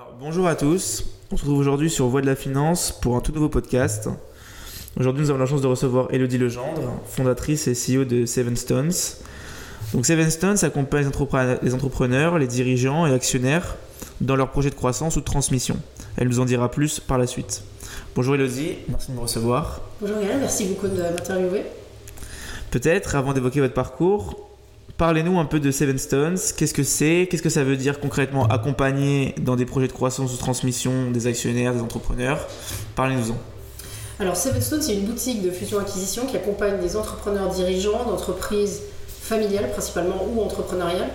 Alors, bonjour à tous, on se retrouve aujourd'hui sur Voix de la Finance pour un tout nouveau podcast. Aujourd'hui, nous avons la chance de recevoir Elodie Legendre, fondatrice et CEO de Seven Stones. Donc, Seven Stones accompagne les entrepreneurs, les entrepreneurs, les dirigeants et actionnaires dans leurs projets de croissance ou de transmission. Elle nous en dira plus par la suite. Bonjour Elodie, merci de me recevoir. Bonjour Yann, merci beaucoup de m'interviewer. Peut-être, avant d'évoquer votre parcours, Parlez-nous un peu de Seven Stones. Qu'est-ce que c'est? Qu'est-ce que ça veut dire concrètement accompagner dans des projets de croissance ou de transmission des actionnaires, des entrepreneurs? Parlez-nous-en. Alors Seven Stones, c'est une boutique de fusion-acquisition qui accompagne des entrepreneurs dirigeants d'entreprises familiales principalement ou entrepreneuriales.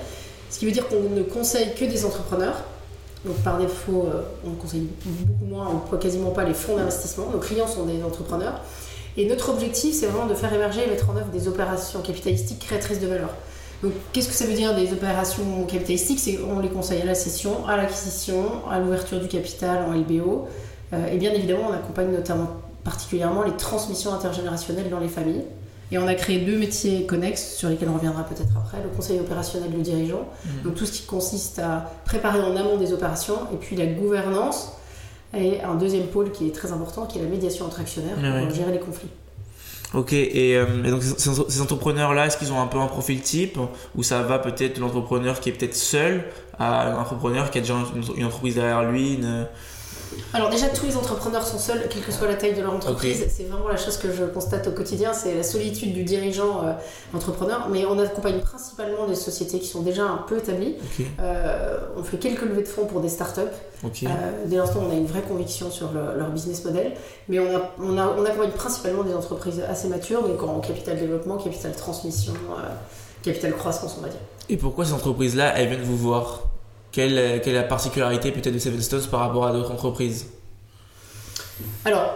Ce qui veut dire qu'on ne conseille que des entrepreneurs. Donc par défaut, euh, on conseille beaucoup moins, on ne quasiment pas les fonds d'investissement. Nos clients sont des entrepreneurs. Et notre objectif, c'est vraiment de faire émerger et mettre en œuvre des opérations capitalistiques créatrices de valeur. Donc, qu'est-ce que ça veut dire des opérations capitalistiques? C'est on les conseille à la cession, à l'acquisition, à l'ouverture du capital en LBO. Euh, et bien évidemment, on accompagne notamment particulièrement les transmissions intergénérationnelles dans les familles. Et on a créé deux métiers connexes sur lesquels on reviendra peut-être après, le conseil opérationnel du dirigeant, mmh. donc tout ce qui consiste à préparer en amont des opérations, et puis la gouvernance, et un deuxième pôle qui est très important, qui est la médiation entre actionnaires pour gérer les conflits. Ok, et, euh, donc ces entrepreneurs-là, est-ce qu'ils ont un peu un profil type Ou ça va peut-être l'entrepreneur qui est peut-être seul à l'entrepreneur qui a déjà une, entreprise derrière lui alors déjà, tous les entrepreneurs sont seuls, quelle que soit la taille de leur entreprise. C'est vraiment la chose que je constate au quotidien, c'est la solitude du dirigeant euh, entrepreneur. Mais on accompagne principalement des sociétés qui sont déjà un peu établies. Euh, on fait quelques levées de fonds pour des startups. Euh, dès l'instant, on a une vraie conviction sur leur business model. Mais on, a, on, a, on, accompagne principalement des entreprises assez matures, donc en capital développement, capital transmission, capital croissance, on va dire. Et pourquoi ces entreprises-là, elles viennent vous voir? Quelle, est la particularité peut-être de Seven Stones par rapport à d'autres entreprises Alors,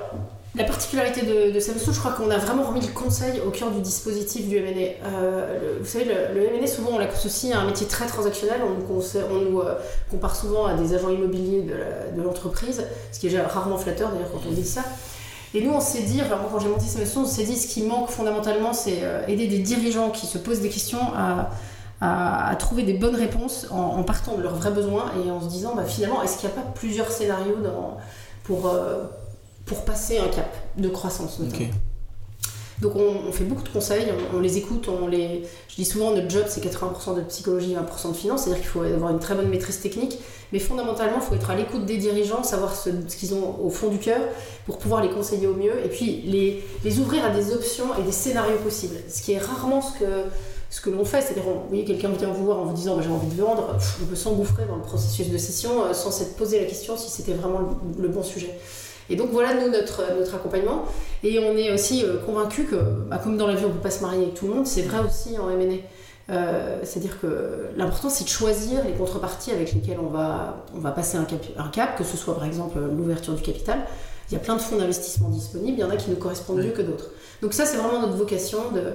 la particularité de, de Seven Stones, je crois qu'on a vraiment remis le conseil au cœur du dispositif du M&A. Euh, vous savez, le, le M&A, souvent, on l'associe à un métier très transactionnel. On, on nous euh, compare souvent à des agents immobiliers de l'entreprise, ce qui est rarement flatteur d'ailleurs quand on dit ça. Et nous, on s'est dit, enfin, quand j'ai monté Seven Stones, on s'est dit ce qui manque fondamentalement, c'est euh, aider des dirigeants qui se posent des questions à à, trouver des bonnes réponses en, partant de leurs vrais besoins et en se disant bah, finalement, est-ce qu'il n'y a pas plusieurs scénarios dans, pour, euh, pour passer un cap de croissance Donc on, fait beaucoup de conseils, on, les écoute, on les... je dis souvent notre job c'est 80% de psychologie et 1% de finance, c'est-à-dire qu'il faut avoir une très bonne maîtrise technique, mais fondamentalement il faut être à l'écoute des dirigeants, savoir ce, ce qu'ils ont au fond du cœur pour pouvoir les conseiller au mieux et puis les, les ouvrir à des options et des scénarios possibles, ce qui est rarement ce que ce que l'on fait. C'est-à-dire, vous voyez, quelqu'un vient vous voir en vous disant bah, j'ai envie de vendre, on peut s'engouffrer dans le processus de session euh, sans s'être posé la question si c'était vraiment le, bon sujet. Et donc voilà, nous, notre, notre accompagnement. Et on est aussi euh, convaincu que, bah, comme dans la vie, on ne peut pas se marier avec tout le monde, c'est vrai aussi en M&A. Euh, c'est-à-dire que l'important, c'est de choisir les contreparties avec lesquelles on va, on va passer un cap, un cap, que ce soit par exemple l'ouverture du capital. Il y a plein de fonds d'investissement disponibles, il y en a qui nous correspondent mieux que d'autres. Donc ça, c'est vraiment notre vocation de,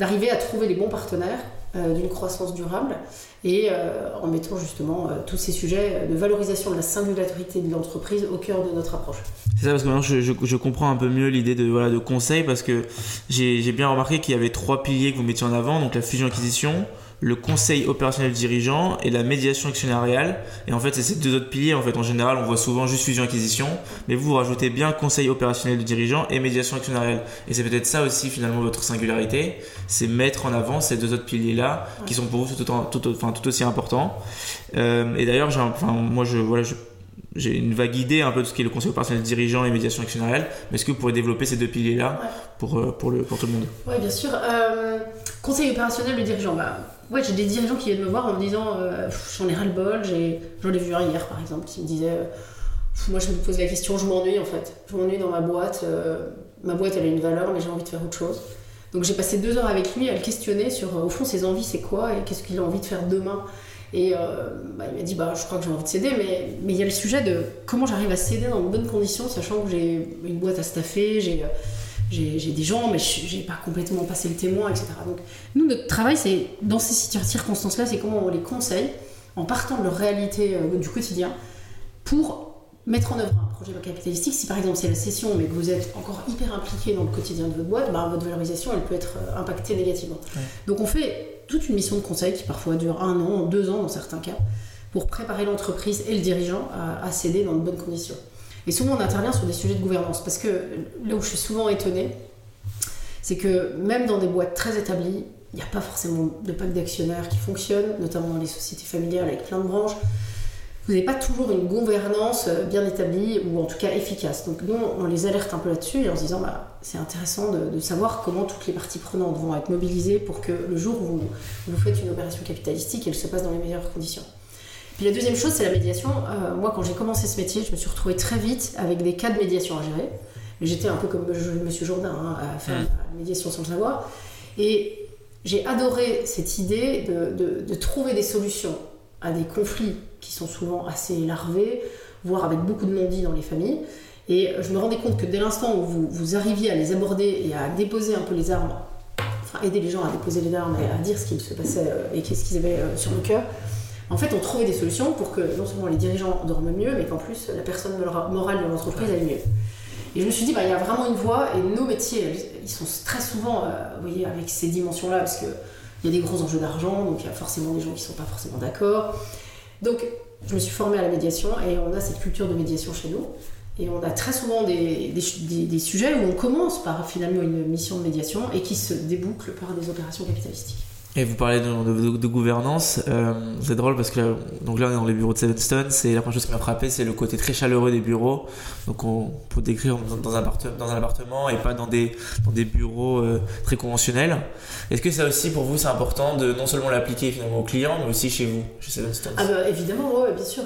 d'arriver à trouver les bons partenaires euh, d'une croissance durable et euh, en mettant justement euh, tous ces sujets de valorisation de la singularité de l'entreprise au cœur de notre approche. C'est ça parce que maintenant je, comprends un peu mieux l'idée de, voilà, de conseil parce que j'ai bien remarqué qu'il y avait trois piliers que vous mettiez en avant, donc la fusion-acquisition, le conseil opérationnel dirigeant et la médiation actionnariale. Et en fait, c'est ces deux autres piliers. En fait, en général, on voit souvent juste fusion-acquisition, mais vous, vous rajoutez bien conseil opérationnel du dirigeant et médiation actionnariale. Et c'est peut-être ça aussi, finalement, votre singularité, c'est mettre en avant ces deux autres piliers-là, qui sont pour vous tout, tout, enfin, tout aussi importants. Euh, et d'ailleurs, enfin, moi, je, voilà, je j'ai une vague idée un peu de ce qu'est le conseil opérationnel dirigeant et médiation actionnariale, mais est-ce que vous pourrez développer ces deux piliers-là pour, euh, pour, le, pour tout le monde? Oui, bien sûr. Euh, conseil opérationnel du dirigeant, bah, ouais, j'ai des dirigeants qui viennent me voir en me disant euh, j'en ai ras-le-bol, j'en ai, vu un hier par exemple qui me disait moi je me pose la question, je m'ennuie en fait, je m'ennuie dans ma boîte, ma boîte elle a une valeur mais j'ai envie de faire autre chose. Donc j'ai passé deux heures avec lui à le questionner sur au fond ses envies c'est quoi et qu'est-ce qu'il a envie de faire demain. Et euh, bah, il m'a dit bah, Je crois que j'ai envie de céder, mais il y a le sujet de comment j'arrive à céder dans de bonnes conditions, sachant que j'ai une boîte à staffer, j'ai j'ai des gens, mais j'ai pas complètement passé le témoin, etc. Donc, nous, notre travail, c'est dans ces circonstances-là, c'est comment on les conseille en partant de leur réalité euh, du quotidien pour mettre en œuvre un projet capitalistique. Si par exemple c'est la session, mais que vous êtes encore hyper impliqué dans le quotidien de votre boîte, bah, votre valorisation, elle peut être euh, impactée négativement. Donc, on fait toute une mission de conseil qui parfois dure un an, deux ans dans certains cas, pour préparer l'entreprise et le dirigeant à, céder dans de bonnes conditions. Et souvent, on intervient sur des sujets de gouvernance, parce que là où je suis souvent étonnée, c'est que même dans des boîtes très établies, il n'y a pas forcément de pacte d'actionnaires qui fonctionne, notamment dans les sociétés familiales avec plein de branches vous n'avez pas toujours une gouvernance euh, bien établie ou en tout cas efficace. Donc nous, on les alerte un peu là-dessus en se disant bah, c'est intéressant de, savoir comment toutes les parties prenantes vont être mobilisées pour que le jour où vous, faites une opération capitalistique, elle se passe dans les meilleures conditions. Puis la deuxième chose, c'est la médiation. Euh, moi, quand j'ai commencé ce métier, je me suis retrouvée très vite avec des cas de médiation à gérer. J'étais un peu comme M. Jourdain, hein, à faire mmh. la médiation sans le savoir. Et j'ai adoré cette idée de, de trouver des solutions à des conflits qui sont souvent assez larvés, voire avec beaucoup de non-dits dans les familles. Et je me rendais compte que dès l'instant où vous, vous, arriviez à les aborder et à déposer un peu les armes, enfin aider les gens à déposer les armes et à dire ce qu'il se passait euh, et qu'est-ce qu'ils avaient euh, sur le cœur, en fait on trouvait des solutions pour que non seulement les dirigeants dorment mieux, mais qu'en plus la personne morale de l'entreprise aille mieux. Et je me suis dit, bah, il y a vraiment une voie, et nos métiers, ils sont très souvent, euh, vous voyez, avec ces dimensions-là, parce qu'il y a des gros enjeux d'argent, donc il y a forcément des gens qui ne sont pas forcément d'accord. Donc, je me suis formée à la médiation et on a cette culture de médiation chez nous. Et on a très souvent des, des, sujets où on commence par finalement une mission de médiation et qui se déboucle par des opérations capitalistiques. Et vous parlez de, gouvernance, euh, c'est drôle parce que donc là on est dans les bureaux de Seven Stones et la première chose qui m'a frappé c'est le côté très chaleureux des bureaux. Donc on peut décrire dans, un, dans un appartement et pas dans des, dans bureaux euh, très conventionnels. Est-ce que ça aussi pour vous c'est important de non seulement l'appliquer finalement aux clients mais aussi chez vous, chez Seven Stones Ah bah évidemment, ouais, bien sûr.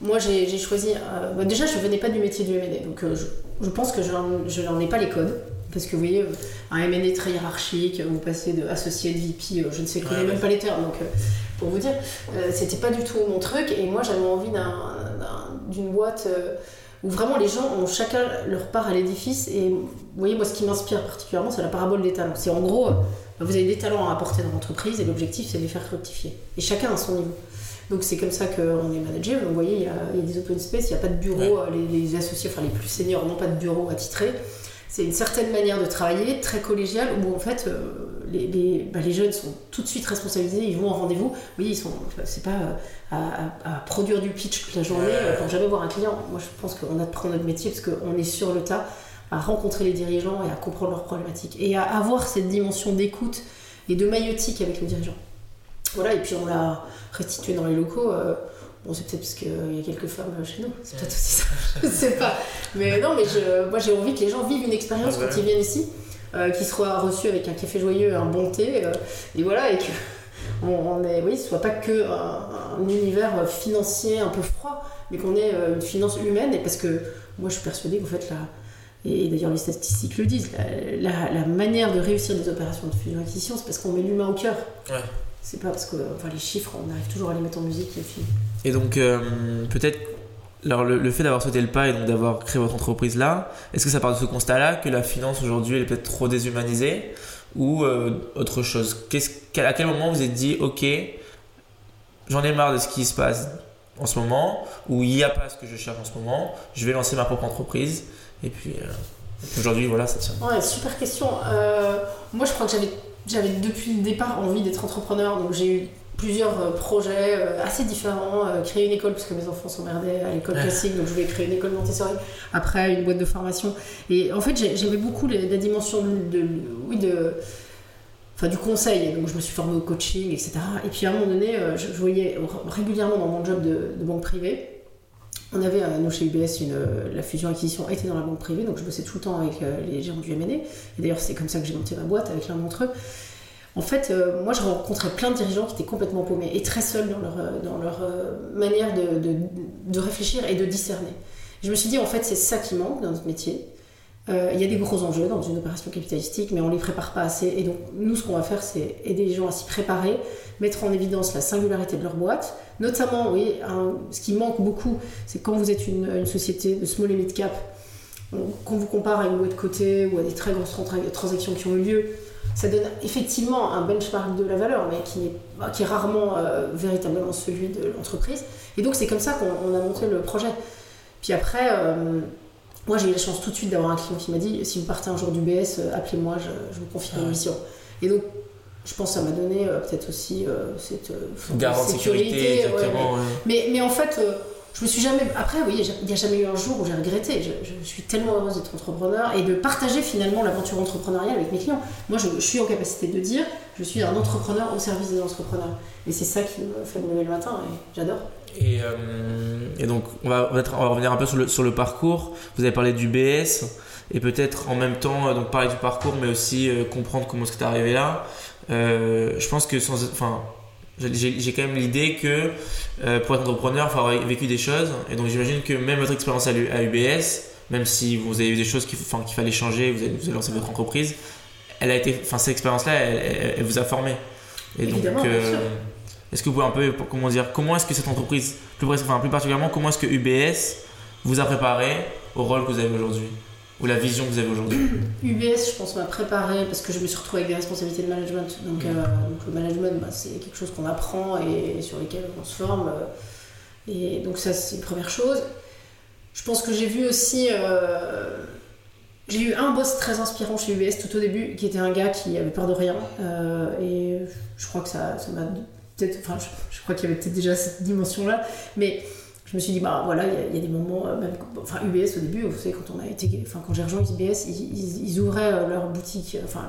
Moi j'ai choisi, euh, bah, déjà je venais pas du métier du M&A donc je, pense que je n'en ai pas les codes. Parce que vous voyez, euh, un M&A très hiérarchique, vous passez de associé de VP, euh, je ne sais, quoi, même pas les termes. Donc, euh, pour vous dire, c'était pas du tout mon truc. Et moi, j'avais envie d'une boîte où vraiment les gens ont chacun leur part à l'édifice. Et vous voyez, moi, ce qui m'inspire particulièrement, c'est la parabole des talents. C'est en gros, vous avez des talents à apporter dans l'entreprise et l'objectif, c'est de les faire fructifier. Et chacun à son niveau. Donc c'est comme ça qu'on est managé. Vous voyez, il y, a, des open space, il n'y a pas de bureau, les, les, associés, enfin les plus seniors n'ont pas de bureau attitré c'est une certaine manière de travailler, très collégiale, où en fait euh, les, bah, les, jeunes sont tout de suite responsabilisés, ils vont en rendez-vous. Oui, ils sont, c'est pas euh, à, produire du pitch toute la journée euh, pour jamais voir un client. Moi, je pense qu'on apprend notre métier parce qu'on est sur le tas à rencontrer les dirigeants et à comprendre leurs problématiques et à avoir cette dimension d'écoute et de maïotique avec le dirigeant. Voilà, et puis on l'a restitué dans les locaux. Bon, c'est peut-être parce qu'il y a quelques femmes chez nous, c'est peut-être aussi ça, je sais pas. Mais non, mais je, moi j'ai envie que les gens vivent une expérience ah quand ils viennent ici, euh, qu'ils soient reçus avec un café joyeux, un bon thé, euh, et voilà, et que on, est, oui, ce soit pas que un, univers financier un peu froid, mais qu'on ait euh, une finance humaine, et parce que moi je suis persuadée qu'en fait, là, et d'ailleurs les statistiques le disent, la, la, manière de réussir des opérations de fusion-acquisition, c'est parce qu'on met l'humain au cœur. Ouais. C'est pas parce que enfin, les chiffres, on arrive toujours à les mettre en musique, les films. Et donc, euh, peut-être, alors le, fait d'avoir sauté le pas et donc d'avoir créé votre entreprise là, est-ce que ça part de ce constat-là que la finance aujourd'hui elle est peut-être trop déshumanisée ou euh, autre chose? À quel moment vous êtes dit, ok, j'en ai marre de ce qui se passe en ce moment, ou il n'y a pas ce que je cherche en ce moment, je vais lancer ma propre entreprise, et puis euh, aujourd'hui, voilà, ça tient. Ouais, super question. moi, je crois que j'avais, j'avais depuis le départ envie d'être entrepreneur, donc j'ai eu plusieurs euh, projets euh, assez différents. Euh, créer une école, parce que mes enfants merdés à l'école classique, donc je voulais créer une école Montessori. Après, une boîte de formation. Et en fait, j'aimais beaucoup la dimension de, oui, de, enfin, du conseil. Donc je me suis formée au coaching, etc. Et puis à un moment donné, je, voyais régulièrement dans mon job de, banque privée. On avait, nous chez UBS, une, la fusion-acquisition était dans la banque privée, donc je bossais tout le temps avec les gérants du MNE. Et d'ailleurs, c'est comme ça que j'ai monté ma boîte avec l'un d'entre eux. En fait, euh, moi, je rencontrais plein de dirigeants qui étaient complètement paumés et très seuls dans leur, euh, euh, manière de, de, réfléchir et de discerner. Je me suis dit, en fait, c'est ça qui manque dans notre métier. Il y a des gros enjeux dans une opération capitalistique, mais on ne les prépare pas assez. Et donc, nous, ce qu'on va faire, c'est aider les gens à s'y préparer, mettre en évidence la singularité de leur boîte. Notamment, oui, ce qui manque beaucoup, c'est quand vous êtes une, une, société de small et mid cap, qu'on vous compare à une boîte de côté ou à des très grosses transactions qui ont eu lieu, ça donne effectivement un benchmark de la valeur, mais qui est, bah, qui est rarement euh, véritablement celui de l'entreprise. Et donc c'est comme ça qu'on a monté le projet. Puis après, euh, moi j'ai eu la chance tout de suite d'avoir un client qui m'a dit si vous partez un jour du BS, euh, appelez-moi, je, vous confie ah mission. Et donc je pense que ça m'a donné peut-être aussi cette garantie sécurité. mais, mais, en fait, je me suis jamais. Après, oui, il n'y a jamais eu un jour où j'ai regretté. Je, suis tellement heureuse d'être entrepreneur et de partager finalement l'aventure entrepreneuriale avec mes clients. Moi, je, suis en capacité de dire je suis un entrepreneur au service des entrepreneurs. Et c'est ça qui me fait me lever le matin et j'adore. Et, euh, et, donc, on va, on va, revenir un peu sur le, sur le, parcours. Vous avez parlé du BS et peut-être en même temps donc parler du parcours, mais aussi euh, comprendre comment est-ce que tu es arrivé là. Euh, je pense que sans. Enfin, j'ai quand même l'idée que euh, pour être entrepreneur, il faut avoir vécu des choses. Et donc j'imagine que même votre expérience à UBS, même si vous avez eu des choses qu'il fallait changer, vous avez, vous avez, lancé votre entreprise, elle a été, enfin cette expérience-là, elle, vous a formé. Et donc, euh, est-ce que vous pouvez un peu, comment dire, comment est-ce que cette entreprise, plus, enfin, plus particulièrement, comment est-ce que UBS vous a préparé au rôle que vous avez aujourd'hui? Ou la vision que vous avez aujourd'hui UBS, je pense, m'a préparé parce que je me suis retrouvée avec des responsabilités de management. Donc, euh, le management, bah, c'est quelque chose qu'on apprend et, sur lesquels on se forme. Euh, et donc, ça, c'est une première chose. Je pense que j'ai vu aussi. Euh, j'ai eu un boss très inspirant chez UBS tout au début, qui était un gars qui avait peur de rien. et je crois que ça m'a peut-être. Enfin, je, je crois qu'il y avait peut-être déjà cette dimension-là. Mais je me suis dit, bah voilà, il y, a des moments, euh, même, enfin UBS au début, vous savez, quand on a été, enfin quand j'ai rejoint UBS, ils, ils, ouvraient euh, leur boutique, euh, enfin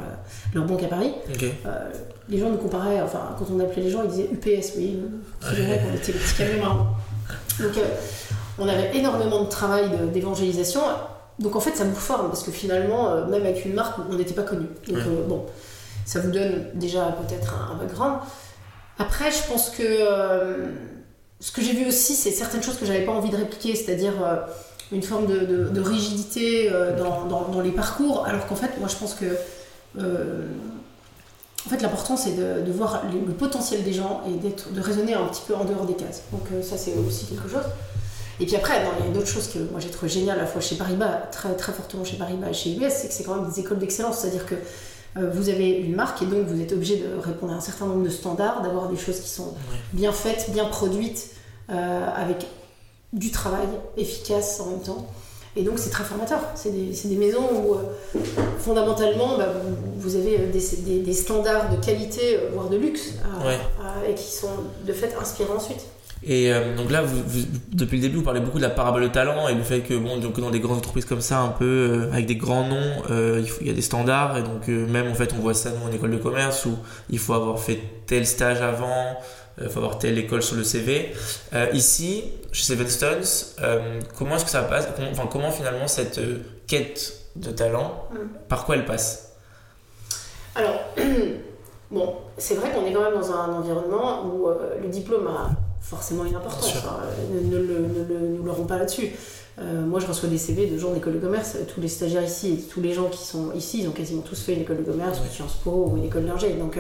leur banque à Paris. les gens nous comparaient, enfin quand on appelait les gens, ils disaient UPS, oui, on était le petit camion marron. Donc on avait énormément de travail d'évangélisation. Donc en fait, ça nous forme parce que finalement, même avec une marque, on n'était pas connu. Donc bon, ça vous donne déjà peut-être un, un, background. Après, je pense que ce que j'ai vu aussi, c'est certaines choses que j'avais pas envie de répliquer, c'est-à-dire euh, une forme de, rigidité euh, dans, les parcours, alors qu'en fait, moi je pense que euh, en fait, l'important c'est de, voir le, potentiel des gens et de raisonner un petit peu en dehors des cases. Donc ça c'est aussi quelque chose. Et puis après, il y a une autre chose que moi j'ai trouvé géniale à la fois chez Paribas, très, très fortement chez Paribas et chez UBS, c'est que c'est quand même des écoles d'excellence, c'est-à-dire que vous avez une marque et donc vous êtes obligé de répondre à un certain nombre de standards, d'avoir des choses qui sont bien faites, bien produites, euh, avec du travail efficace en même temps. Et donc c'est très formateur. C'est des, des, maisons où euh, fondamentalement bah, vous, avez euh, des, des, standards de qualité, voire de luxe, et qui sont de fait inspirants ensuite. Et donc là, vous, depuis le début, vous parlez beaucoup de la parabole de talent et le fait que bon, donc dans des grandes entreprises comme ça, un peu avec des grands noms, il, il, y a des standards et donc même en fait, on voit ça nous en école de commerce où il faut avoir fait tel stage avant, il euh, faut avoir telle école sur le CV. Euh, ici, chez Seven Stones, euh, comment est-ce que ça passe? Comment, enfin, comment finalement cette quête de talent, mm. par quoi elle passe? Alors, bon, c'est vrai qu'on est quand même dans un environnement où le diplôme a forcément une importance. Hein. ne, nous l'aurons pas là-dessus. moi, je reçois des CV de gens d'école de commerce. Tous les stagiaires ici et tous les gens qui sont ici, ils ont quasiment tous fait une école de commerce, ou Sciences Po ou une école d'ingé. Donc,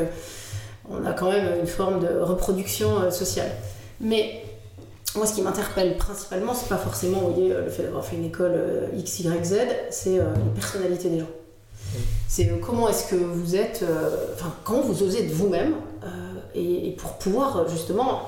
on a quand même une forme de reproduction euh, sociale. Mais moi, ce qui m'interpelle principalement, c'est pas forcément voyez, euh, le fait d'avoir fait une école euh, X, Y, Z, c'est les personnalités des gens. C'est comment est-ce que vous êtes, enfin, comment vous osez être vous-même, et, pour pouvoir justement,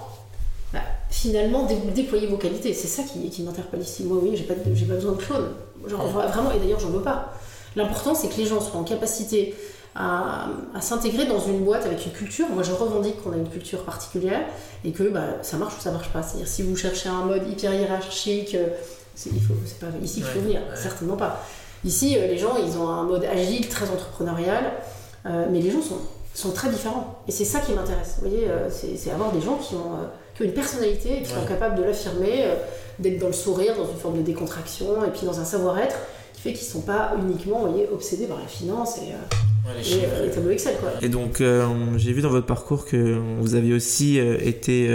bah, finalement, déployer vos qualités. C'est ça qui, qui m'interpelle ici. Moi, oui, j'ai pas, pas besoin de clone. Genre, vraiment, et d'ailleurs, j'en veux pas. L'important, c'est que les gens soient en capacité à, s'intégrer dans une boîte avec une culture. Moi, je revendique qu'on a une culture particulière et que bah, ça marche ou ça marche pas. C'est-à-dire, si vous cherchez un mode hyper hiérarchique, euh, c'est, il faut, c'est pas ici qu'il faut venir, certainement pas. Ici, euh, les gens, ils ont un mode agile, très entrepreneurial, euh, mais les gens sont, sont très différents. Et c'est ça qui m'intéresse. Vous voyez, c'est, avoir des gens qui ont, qui ont une personnalité et qui sont capables de l'affirmer, d'être dans le sourire, dans une forme de décontraction, et puis dans un savoir-être qui fait qu'ils ne sont pas uniquement voyez, obsédés par la finance et, et, euh, tableaux Excel. Quoi. Et donc, euh, j'ai vu dans votre parcours que vous aviez aussi euh, été.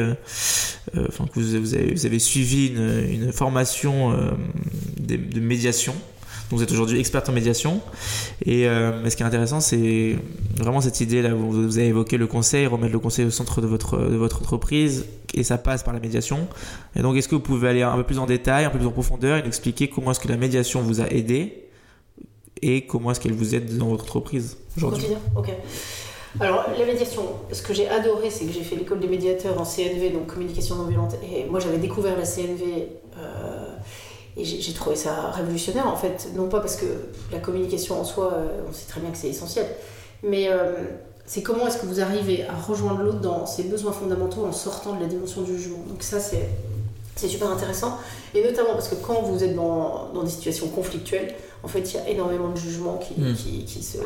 Enfin, que vous, avez, vous, avez, suivi une, une formation de, de médiation. Vous êtes aujourd'hui experte en médiation. Et euh, ce qui est intéressant, c'est vraiment cette idée là où vous avez évoqué le conseil, remettre le conseil au centre de votre, de votre entreprise, et ça passe par la médiation. Et donc est-ce que vous pouvez aller un peu plus en détail, un peu plus en profondeur et nous expliquer comment est-ce que la médiation vous a aidé et comment est-ce qu'elle vous aide dans votre entreprise aujourd'hui? Ok. Alors, la médiation, ce que j'ai adoré, c'est que j'ai fait l'école des médiateurs en CNV, donc communication non violente, et moi j'avais découvert la CNV euh, et j'ai trouvé ça révolutionnaire en fait, non pas parce que la communication en soi, euh, on sait très bien que c'est essentiel, mais euh, c'est comment est-ce que vous arrivez à rejoindre l'autre dans ses besoins fondamentaux en sortant de la dimension du jugement. Donc ça, c'est, c'est super intéressant. Et notamment parce que quand vous êtes dans, dans des situations conflictuelles, en fait, il y a énormément de jugement qui, Mm. qui, qui se,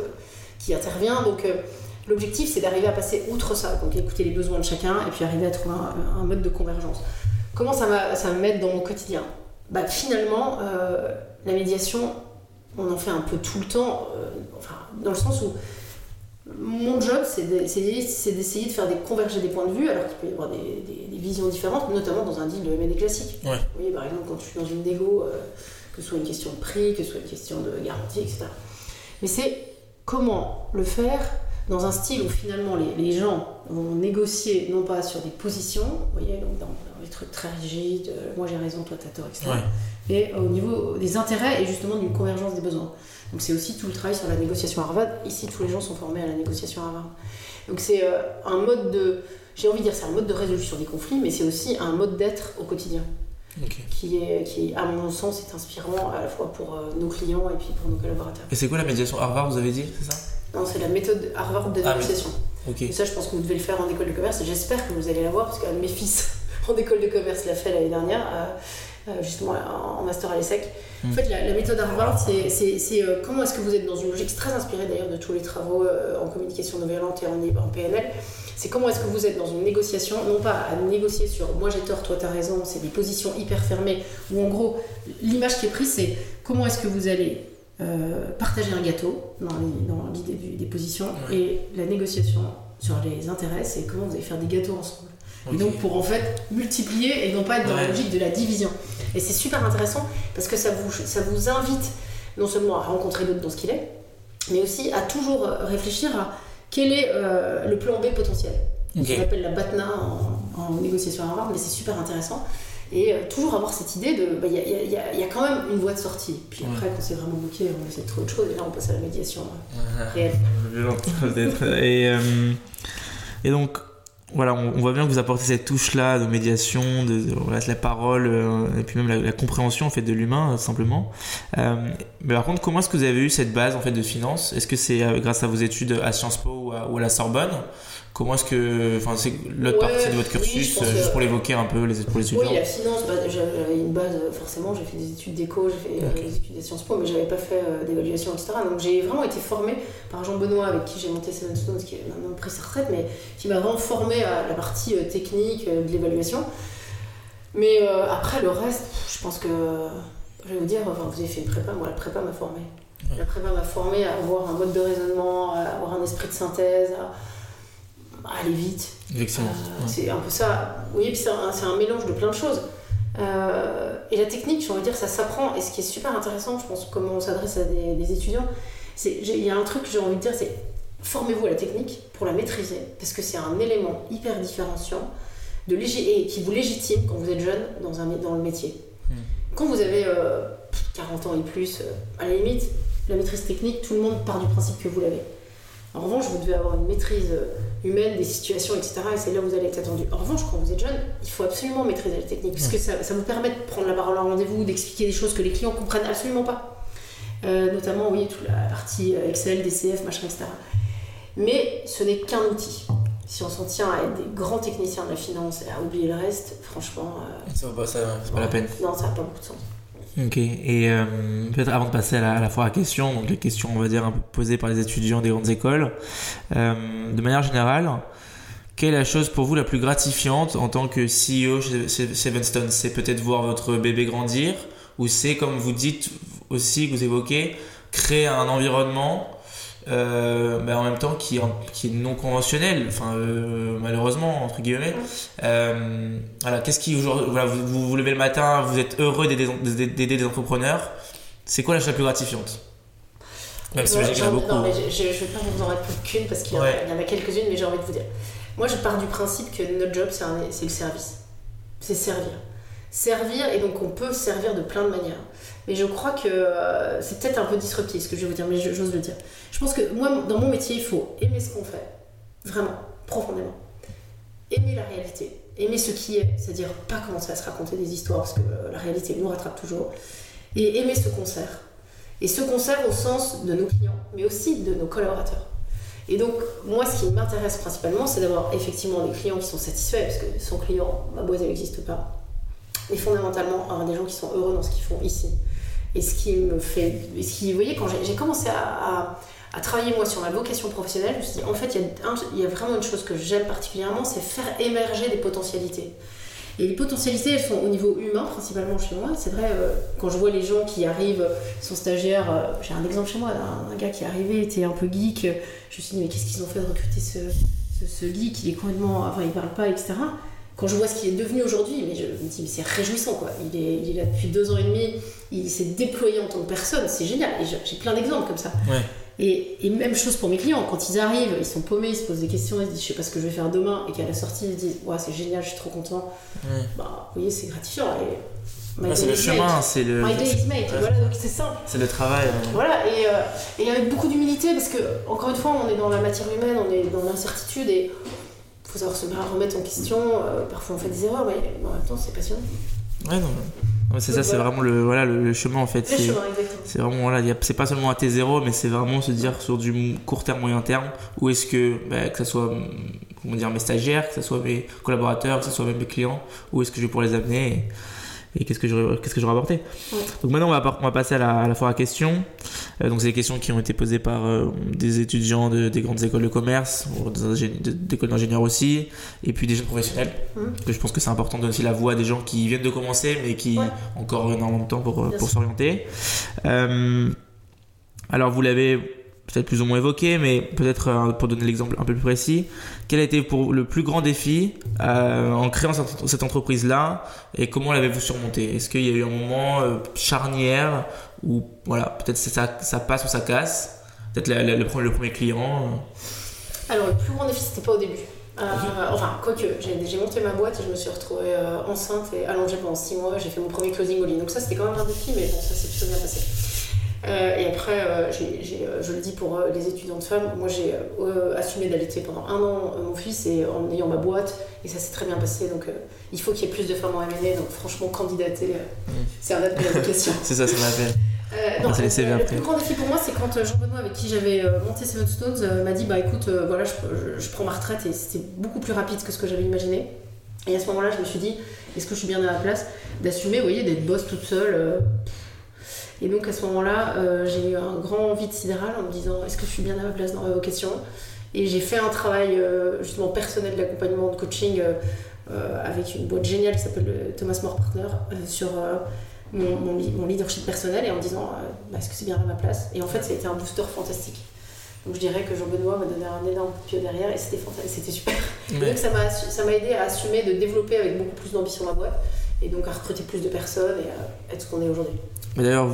qui intervient. Donc euh, l'objectif, c'est d'arriver à passer outre ça, donc écouter les besoins de chacun et puis arriver à trouver un, un mode de convergence. Comment ça va, ça va me mettre dans mon quotidien? Bah, Finalement, euh, la médiation, on en fait un peu tout le temps, euh, enfin, dans le sens où mon job, c'est d'essayer de faire des converger des points de vue, alors qu'il peut y avoir des, des- des visions différentes, notamment dans un deal de M&A classique. Ouais. Vous voyez, par exemple, quand je suis dans une dégo, euh, que ce soit une question de prix, que ce soit une question de garantie, etc. Mais c'est comment le faire dans un style où finalement les, les gens vont négocier non pas sur des positions, vous voyez, donc dans, dans des trucs très rigides, euh, moi j'ai raison, toi t'as tort, etc. Ouais. Mais au niveau des intérêts et justement d'une convergence des besoins. Donc c'est aussi tout le travail sur la négociation à Harvard. Ici, tous les gens sont formés à la négociation à Harvard. Donc c'est euh, un mode de, j'ai envie de dire, c'est un mode de résolution des conflits, mais c'est aussi un mode d'être au quotidien Qui est, qui à mon sens est inspirant à la fois pour euh, nos clients et puis pour nos collaborateurs. Et c'est quoi la médiation Harvard, vous avez dit, c'est ça? Non, c'est la méthode Harvard de Ah, négociation. Et ça, je pense que vous devez le faire en école de commerce. Et j'espère que vous allez l'avoir parce qu'un de mes fils en école de commerce l'a fait l'année dernière, euh, euh, justement en en master à l'ESSEC. En Mm. fait, la, la méthode Harvard, c'est- euh, comment est-ce que vous êtes dans une logique très inspirée d'ailleurs de tous les travaux euh, en communication non violente et en, en PNL. C'est comment est-ce que vous êtes dans une négociation, non pas à négocier sur moi j'ai tort, toi t'as raison, c'est des positions hyper fermées, où en gros, l'image qui est prise, c'est comment est-ce que vous allez euh, partager un gâteau dans l'idée des positions, Ouais. et la négociation sur les intérêts, c'est comment vous allez faire des gâteaux ensemble. Et donc pour en fait multiplier et non pas être dans la logique de la division. Et c'est super intéressant parce que ça vous, ça vous invite non seulement à rencontrer l'autre dans ce qu'il est, mais aussi à toujours réfléchir à quel est euh, le plan B potentiel. Ok. On appelle la BATNA en, en négociation à Harvard, mais c'est super intéressant. Et euh, toujours avoir cette idée de. bah, Il y, a, il y y a quand même une voie de sortie. Puis Ouais. après, quand c'est vraiment bloqué, on essaie de trouver autre chose. Et là, on passe à la médiation euh, Ouais. réelle. Euh, et donc, voilà, on, on voit bien que vous apportez cette touche-là de médiation, de, de- la parole, euh, et puis même la, la compréhension en fait de l'humain, euh, simplement. Euh, mais par contre, comment est-ce que vous avez eu cette base en fait de finance Est-ce que c'est euh, grâce à vos études à Sciences Po ou à, ou à la Sorbonne? Comment est-ce que, enfin, c'est l'autre Ouais, partie de votre cursus, euh, juste que- pour l'évoquer un peu les, pour les étudiants Oui, la finance, bah, j'avais une base, euh, forcément, j'ai fait des études d'éco, j'ai fait euh, des études de Sciences Po, mais j'avais pas fait euh, d'évaluation, etc. Donc j'ai vraiment été formée par Jean Benoît, avec qui j'ai monté Seven Stones, qui a maintenant pris sa retraite, mais qui m'a vraiment formée à la partie euh, technique euh, de l'évaluation. Mais après, le reste, je pense que, je vais vous dire, enfin, vous avez fait une prépa, moi la prépa m'a formée. La prépa m'a formée à avoir un mode de raisonnement, à avoir un esprit de synthèse, à aller vite. Effectivement. Euh, Ouais. C'est un peu ça. Oui, puis c'est un, un mélange de plein de choses. Euh, et la technique, j'ai envie de dire, ça s'apprend. Et ce qui est super intéressant, je pense, comment on s'adresse à des, des étudiants, c'est il y a un truc que j'ai envie de dire, c'est formez-vous à la technique pour la maîtriser, parce que c'est un élément hyper différenciant de et qui vous légitime quand vous êtes jeune dans, un, dans le métier. Hmm. Quand vous avez euh, 40 ans et plus, euh, à la limite, la maîtrise technique, tout le monde part du principe que vous l'avez. En revanche, vous devez avoir une maîtrise euh, humaine des situations, etc. Et c'est là où vous allez être attendu. En revanche, quand vous êtes jeune, il faut absolument maîtriser la technique, parce que ça, ça vous permet de prendre la parole en rendez-vous, d'expliquer des choses que les clients comprennent absolument pas. Euh, notamment, oui, toute la partie euh, Excel, DCF, machin, etc. Mais ce n'est qu'un outil. Si on s'en tient à être des grands techniciens de la finance et à oublier le reste, franchement, euh, Ça vaut pas, ça- c'est pas la peine. non, ça n'a pas beaucoup de sens. Ok, et euh, peut-être avant de passer à la, à la fois à questions, donc les questions, on va dire, un peu posées par les étudiants des grandes écoles, euh, de manière générale, quelle est la chose pour vous la plus gratifiante en tant que CEO chez Sevenstone? C'est peut-être voir votre bébé grandir, ou c'est, comme vous dites aussi, que vous évoquez, créer un environnement euh, mais en même temps qui est, un- qui est non conventionnel, enfin, euh, malheureusement, entre guillemets. Euh, voilà, qu'est-ce qui voilà, vous, vous vous levez le matin, vous êtes heureux d'aider des entrepreneurs. C'est quoi la chose la plus gratifiante? Même si Ouais, beaucoup. Non, mais je, je, je vais pas vous en répondre qu'une parce qu'il y, en a- Ouais. il y en a quelques-unes, mais j'ai envie de vous dire. Moi, je pars du principe que notre job, c'est le service. C'est servir. Servir, et donc on peut servir de plein de manières. Mais je crois que euh, c'est peut-être un peu disruptif ce que je vais vous dire, mais j'ose le dire. Je pense que moi, dans mon métier, il faut aimer ce qu'on fait. Vraiment, profondément. Aimer la réalité. Aimer ce qui est. C'est-à-dire pas commencer à se raconter des histoires, parce que euh, la réalité nous rattrape toujours. Et aimer ce qu'on sert. Et ce qu'on sert au sens de nos clients, mais aussi de nos collaborateurs. Et donc, moi, ce qui m'intéresse principalement, c'est d'avoir effectivement des clients qui sont satisfaits, parce que son client, ma boîte, elle n'existe pas. Mais fondamentalement, avoir des gens qui sont heureux dans ce qu'ils font ici. Et ce qui me fait. Ce qui, vous voyez, quand j'ai commencé à, travailler, moi, sur ma vocation professionnelle, je me suis dit, en fait, il y, a vraiment une chose que j'aime particulièrement, c'est faire émerger des potentialités. Et les potentialités, elles sont au niveau humain, principalement chez moi. C'est vrai, euh, quand je vois les gens qui arrivent, sont stagiaires, euh, j'ai un exemple chez moi d'un gars qui est arrivé, était un peu geek. Je me suis dit, mais qu'est-ce qu'ils ont fait de recruter ce, ce, geek? Il est complètement. Enfin, il parle pas, etc. Quand je vois ce qu'il est devenu aujourd'hui, mais je me dis, mais c'est réjouissant, quoi. Il est, il est là depuis deux ans et demi, il s'est déployé en tant que personne, c'est génial. Et j'ai plein d'exemples comme ça. Ouais. Et, même chose pour mes clients, quand ils arrivent, ils sont paumés, ils se posent des questions, ils se disent je sais pas ce que je vais faire demain, et qu'à la sortie ils disent ouais c'est génial, je suis trop content. Bah, vous voyez, c'est gratifiant. Et c'est le chemin, c'est le. My day is made. Voilà, donc c'est simple. C'est le travail. Voilà, et, euh, et, avec beaucoup d'humilité, parce que, encore une fois, on est dans la matière humaine, on est dans l'incertitude, et faut savoir se remettre en question. Euh, parfois, on fait des erreurs, mais en même temps, c'est passionnant. Ouais, non, c'est ça, c'est vraiment le, voilà, le, chemin en fait. C'est vraiment, voilà, c'est pas seulement à T0, mais c'est vraiment se dire sur du court terme, moyen terme, où est-ce que, bah, que ce soit comment dire, mes stagiaires, que ce soit mes collaborateurs, que ce soit même mes clients, où est-ce que je vais pour les amener et qu'est-ce que je qu'est-ce que je rapporter donc maintenant on va, on va passer à la, à la fois à questions. Euh, donc c'est des questions qui ont été posées par euh, des étudiants de, des grandes écoles de commerce des écoles d'ingénieurs aussi et puis des jeunes professionnels mmh. que je pense que c'est important de donner aussi la voix à des gens qui viennent de commencer mais qui ont encore énormément de temps pour, pour s'orienter. Euh, alors vous l'avez peut-être plus ou moins évoqué, mais peut-être euh, pour donner l'exemple un peu plus précis, quel a été pour le plus grand défi euh, en créant cette, entreprise-là et comment l'avez-vous surmonté? Est-ce qu'il y a eu un moment euh, charnière où voilà, peut-être ça, ça passe ou ça casse? Peut-être le, le, premier client Alors le plus grand défi, c'était pas au début. enfin, quoique, j'ai monté ma boîte et je me suis retrouvée enceinte et allongée pendant 6 mois. J'ai fait mon premier closing au lit. Donc ça, c'était quand même un défi, mais bon, ça s'est plutôt bien passé. Euh, et après, euh, euh, je le dis pour les étudiantes femmes, moi j'ai assumé d'allaiter pendant un an mon fils et en ayant ma boîte, et ça s'est très bien passé. Donc il faut qu'il y ait plus de femmes en MNE, donc franchement, candidater, c'est un acte de question. c'est ça, ça m'a fait. Euh, non, le, le, plus grand défi pour moi, c'est quand Jean-Benoît, avec qui j'avais monté Seven Stones, m'a dit Bah écoute, voilà, je, je, prends ma retraite et c'était beaucoup plus rapide que ce que j'avais imaginé. Et à ce moment-là, je me suis dit Est-ce que je suis bien à la place d'assumer, vous voyez, d'être boss toute seule et donc à ce moment-là, euh, j'ai eu un grand vide sidéral en me disant est-ce que je suis bien à ma place dans ma vocation Et j'ai fait un travail euh, justement personnel d'accompagnement, de coaching euh, avec une boîte géniale qui s'appelle Thomas More Partner sur mon, mon, leadership personnel et en me disant bah, est-ce que c'est bien à ma place? Et en fait, ça a été un booster fantastique. Donc je dirais que Jean-Benoît m'a donné un énorme coup de pied derrière et c'était fantastique, c'était super. donc ça m'a aidé à assumer de développer avec beaucoup plus d'ambition ma boîte et donc à recruter plus de personnes et à être ce qu'on est aujourd'hui. Mais d'ailleurs,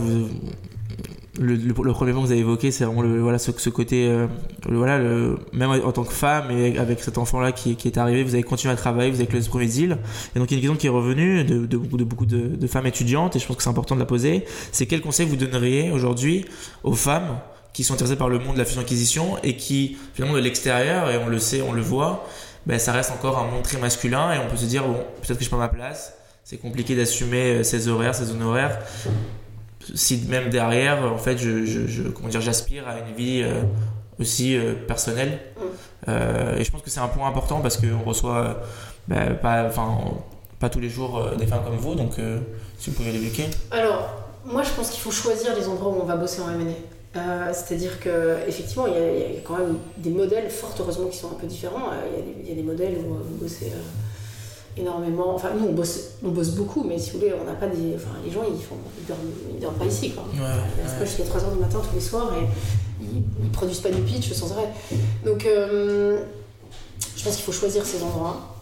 le, le, premier point que vous avez évoqué, c'est vraiment le, voilà, ce, ce côté, euh, voilà, le, même en tant que femme et avec cet enfant-là qui, qui, est arrivé, vous avez continué à travailler, vous avez closé ce premier deal. Et donc, il y a une question qui est revenue de, de, de beaucoup de, femmes étudiantes, et je pense que c'est important de la poser. C'est quel conseil vous donneriez aujourd'hui aux femmes qui sont intéressées par le monde de la fusion-acquisition et qui, finalement, de l'extérieur, et on le sait, on le voit, ben, ça reste encore un monde très masculin et on peut se dire, bon, peut-être que je prends ma place, c'est compliqué d'assumer ses horaires, ses honoraires si même derrière, en fait, je, je, comment dire, j'aspire à une vie euh, aussi euh, personnelle. Mm. Euh, et je pense que c'est un point important parce qu'on reçoit bah, pas, enfin, pas tous les jours des femmes comme vous, donc si vous pouvez l'évoquer. Alors, moi, je pense qu'il faut choisir les endroits où on va bosser en M&A. C'est-à-dire qu'effectivement, il y, a, il y, a quand même des modèles, fort heureusement, qui sont un peu différents. Il y, a des modèles où vous bossez énormément. Enfin, nous, on bosse, on bosse beaucoup, mais si vous voulez, on n'a pas des. Enfin, les gens, ils, font, ils, dorment, ils dorment pas ici, quoi. Ouais, ils restent pas jusqu'à 3h du matin tous les soirs et ils, ils produisent pas du pitch sans arrêt. Donc, euh, je pense qu'il faut choisir ces endroits.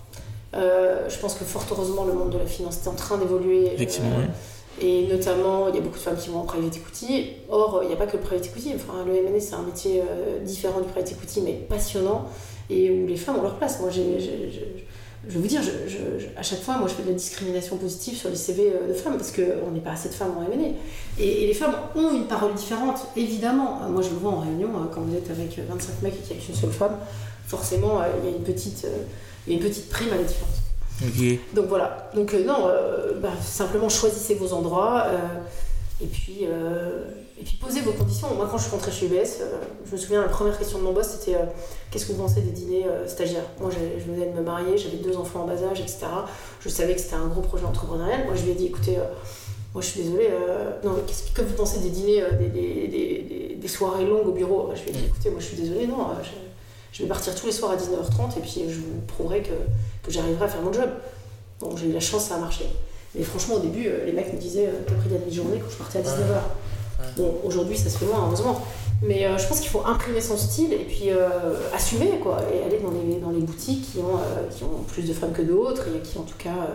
Euh, je pense que fort heureusement, le monde de la finance est en train d'évoluer. Effectivement, euh, Et notamment, il y a beaucoup de femmes qui vont en private equity. Or, il n'y a pas que le private equity. Enfin, le M&A, c'est un métier différent du private equity, mais passionnant et où les femmes ont leur place. Moi, j'ai je vais vous dire, je, à chaque fois, moi, je fais de la discrimination positive sur les CV euh, de femmes parce qu'on n'est pas assez de femmes en M&A. Et, les femmes ont une parole différente, évidemment. Moi, je le vois en réunion, euh, quand vous êtes avec 25 mecs et qu'il n'y a qu'une seule femme, forcément, euh, il y a une petite, une petite prime à la différence. Donc voilà. Donc non, bah, simplement choisissez vos endroits. Et puis, euh, et puis posez vos conditions. Moi, quand je suis rentrée chez UBS, euh, je me souviens, la première question de mon boss, c'était euh, Qu'est-ce que vous pensez des dîners stagiaires? Moi, je venais de me marier, j'avais deux enfants en bas âge, etc. Je savais que c'était un gros projet entrepreneurial. Moi, je lui ai dit Écoutez, moi, je suis désolée, non, qu'est-ce que vous pensez des dîners, des, des, soirées longues au bureau? Je lui ai dit Écoutez, moi, je suis désolée, non, je, je, vais partir tous les soirs à 19h30 et puis je vous prouverai que, que j'arriverai à faire mon job. Donc, j'ai eu la chance, ça a marché. Mais franchement, au début, euh, les mecs me disaient euh, T'as pris la demi-journée quand je partais à 19h. Bon, aujourd'hui, ça se fait moins, heureusement. Mais euh, je pense qu'il faut imprimer son style et puis assumer, quoi. Et aller dans les, dans les boutiques qui ont, qui ont plus de femmes que d'autres et qui, en tout cas,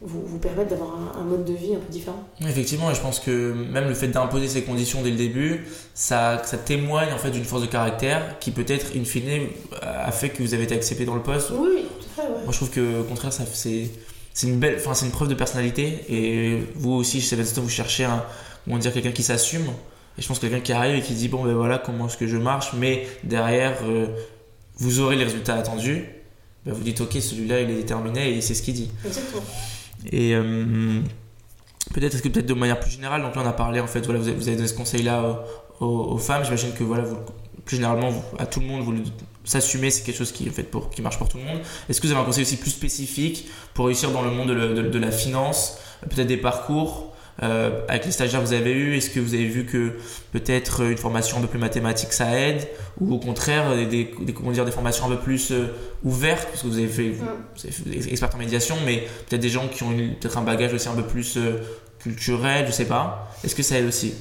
vous, vous permettent d'avoir un, mode de vie un peu différent. Effectivement, et je pense que même le fait d'imposer ces conditions dès le début, ça, ça témoigne en fait d'une force de caractère qui peut-être, in fine, a fait que vous avez été accepté dans le poste. Oui, tout à fait. Moi, je trouve que, au contraire, ça, c'est c'est une belle, enfin c'est une preuve de personnalité. Et vous aussi, chez Seven vous cherchez un, comment dire, quelqu'un qui s'assume. Et je pense que quelqu'un qui arrive et qui dit bon ben voilà comment est-ce que je marche, mais derrière euh, vous aurez les résultats attendus. Ben, vous dites ok celui-là il est déterminé et c'est ce qu'il dit. Exactement. Et euh, peut-être est-ce que peut-être de manière plus générale, donc là on a parlé en fait voilà vous avez, vous avez donné ce conseil là aux, femmes. J'imagine que voilà vous, plus généralement à tout le monde vous le s'assumer, c'est quelque chose qui, en fait, pour, qui marche pour tout le monde. Est-ce que vous avez un conseil aussi plus spécifique pour réussir dans le monde de, la finance, peut-être des parcours euh, avec les stagiaires que vous avez eu, est-ce que vous avez vu que peut-être une formation un peu plus mathématique ça aide ou au contraire des, des, comment dire, des formations un peu plus euh, ouvertes parce que vous avez fait, vous expert en médiation mais peut-être des gens qui ont peut-être un bagage aussi un peu plus euh, culturel, je sais pas. Est-ce que ça aide aussi?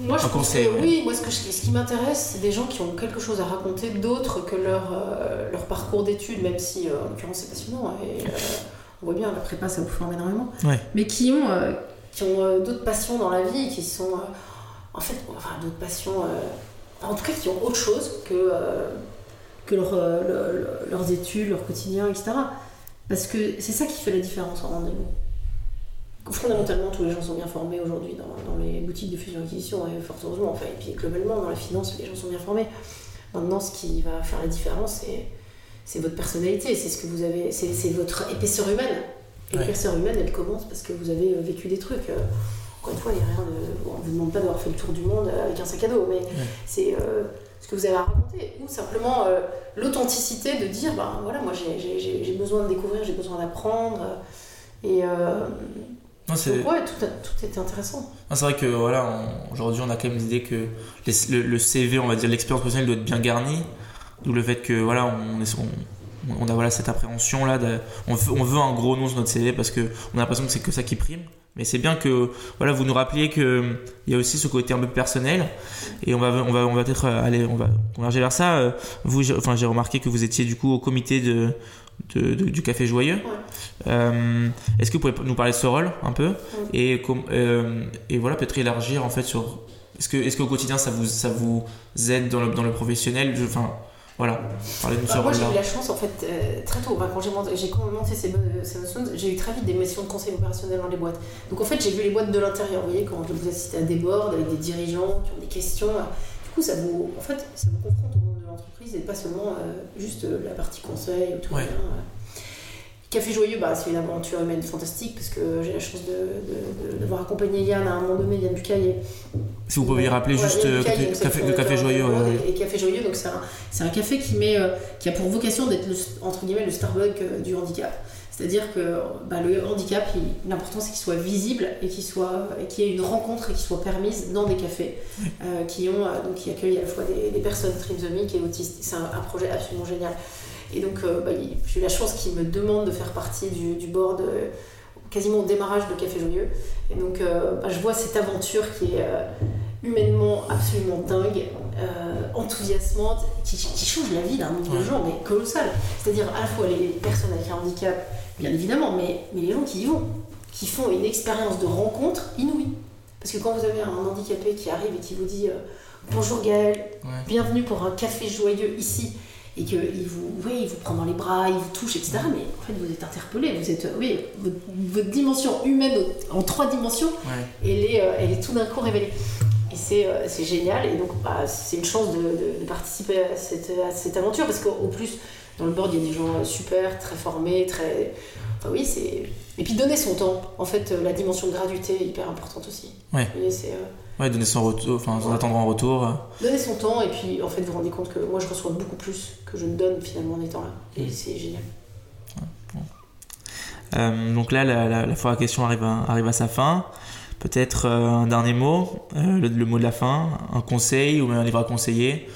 Moi, je pense que, oui, moi, ce, que ce qui m'intéresse, c'est des gens qui ont quelque chose à raconter d'autre que leur, euh, leur parcours d'études, même si, euh, en l'occurrence, c'est passionnant. Et, euh, on voit bien, la prépa, ça vous forme énormément. Mais qui ont, qui ont d'autres passions dans la vie, qui sont, en fait, enfin, d'autres passions, en tout cas, qui ont autre chose que, que leur, leurs études, leur quotidien, etc. Parce que c'est ça qui fait la différence en rendez-vous fondamentalement, tous les gens sont bien formés aujourd'hui dans, les boutiques de fusion-acquisition, et fort heureusement, enfin, et puis globalement, dans la finance, les gens sont bien formés. Maintenant, ce qui va faire la différence, c'est votre personnalité, c'est ce que vous avez, c'est votre épaisseur humaine. L'épaisseur humaine, elle commence parce que vous avez euh, vécu des trucs. Euh, encore une fois, il y a rien de, on ne vous demande pas d'avoir fait le tour du monde avec un sac à dos, mais c'est euh, ce que vous avez à raconter. Ou simplement l'authenticité de dire, ben voilà, moi j'ai besoin de découvrir, j'ai besoin d'apprendre. Et, ouais, tout, tout était intéressant. C'est vrai que voilà, aujourd'hui, on a quand même l'idée que le, CV, on va dire l'expérience professionnelle doit être bien garni. D'où le fait que voilà, on, est, on, a voilà cette appréhension là. on, veut, on, veut, un gros nom sur notre CV parce que on a l'impression que c'est que ça qui prime. Mais c'est bien que voilà, vous nous rappeliez que il y a aussi ce côté un peu personnel et on va on va on va peut-être aller on va converger vers ça. Vous, enfin, j'ai remarqué que vous étiez du coup au comité de du Café Joyeux. Euh, est-ce que vous pouvez nous parler de ce rôle un peu et, euh, et voilà, peut-être élargir en fait sur. Est-ce qu'au est qu'au quotidien ça vous, ça vous aide dans le, dans le professionnel? Enfin, voilà, parlez de ce rôle-là. Moi j'ai eu la chance en fait euh, très tôt, quand j'ai monté, monté ces, j'ai eu très vite des missions de conseil opérationnel dans les boîtes. Donc en fait j'ai vu les boîtes de l'intérieur, vous voyez, quand vous assistez à des boards avec des dirigeants qui ont des questions. Coup ça vous, en fait, ça vous confronte au monde et pas seulement euh, juste euh, la partie conseil ou tout. Ouais. Café Joyeux, bah, c'est une aventure humaine fantastique parce que j'ai la chance d'avoir de, accompagné Yann à un moment donné, Yann Bucaille. Si vous pouvez rappeler juste le café, le café Joyeux. Et, Café Joyeux, donc c'est un, un, café qui, met, euh, qui a pour vocation d'être entre guillemets le Starbucks du handicap. C'est-à-dire que bah, le handicap, l'important c'est qu'il soit visible et qu'il qu'il y ait une rencontre et qu'il soit permise dans des cafés euh, qui, ont, euh, donc, qui accueillent à la fois des, personnes trisomiques et autistes. C'est un, projet absolument génial. Et donc euh, bah, j'ai eu la chance qu'il me demande de faire partie du, du board quasiment au démarrage de Café Joyeux. Et donc bah, je vois cette aventure qui est humainement absolument dingue, enthousiasmante, qui, change la vie d'un million de gens, mais colossal. C'est-à-dire à la fois les personnes avec un handicap bien évidemment, mais, mais les gens qui y vont, qui font une expérience de rencontre inouïe. Parce que quand vous avez un handicapé qui arrive et qui vous dit euh, Bonjour Gaël, bienvenue pour un café joyeux ici, et qu'il vous, oui, il vous prend dans les bras, il vous touche, etc. Mais en fait, vous êtes interpellé, vous êtes, oui, votre, dimension humaine en trois dimensions, elle, est, euh, elle est tout d'un coup révélée. Euh, c'est génial, et donc bah, c'est une chance de, participer à cette, à cette aventure, parce qu'au plus, dans le board, il y a des gens super, très formés, très. Enfin, oui, c'est. Et puis donner son temps. En fait, euh, la dimension de gratuité est hyper importante aussi. Ouais. Voyez, c'est, euh, Ouais, donner son retour, enfin, sans attendre en retour. euh. donner son temps et puis en fait vous vous rendez compte que moi je reçois beaucoup plus que je ne donne finalement en étant là. Et Mm. c'est génial. Euh, donc là, la, la, la fois à question arrive à, arrive à sa fin. Peut-être euh, un dernier mot, euh, le, le mot de la fin, un conseil ou même un livre à conseiller.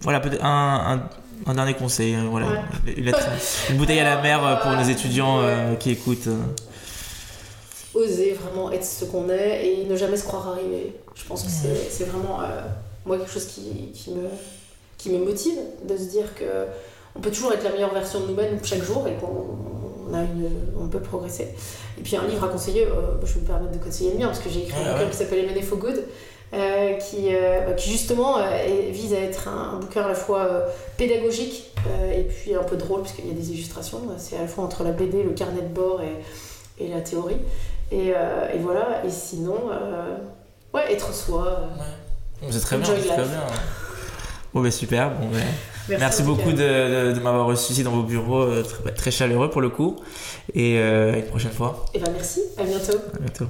Voilà, peut-être un, un, un dernier conseil. euh, voilà, Ouais. une, bouteille à la mer pour nos étudiants euh, qui écoutent. Oser vraiment être ce qu'on est et ne jamais se croire arrivé. Je pense que c'est, c'est vraiment euh, moi quelque chose qui, qui, me, qui me motive de se dire que on peut toujours être la meilleure version de nous-mêmes chaque jour et qu'on on a une, on peut progresser. Et puis un livre à conseiller, euh, je vais me permettre de conseiller le mien parce que j'ai écrit Ouais, un bouquin ouais. qui s'appelle M&A for Good. euh, qui, euh, qui justement euh, vise à être un, un bouquin à la fois pédagogique et puis un peu drôle puisqu'il y a des illustrations. C'est à la fois entre la BD, le carnet de bord et, et la théorie. Et, et voilà, et sinon, ouais, être soi. euh. C'est très bien, c'est très bien. Bon, ben super. Bon, ben, merci beaucoup de, de, de m'avoir reçu ici dans vos bureaux, euh, très, très chaleureux pour le coup. Et euh, à une prochaine fois. Et ben merci, à bientôt. À bientôt.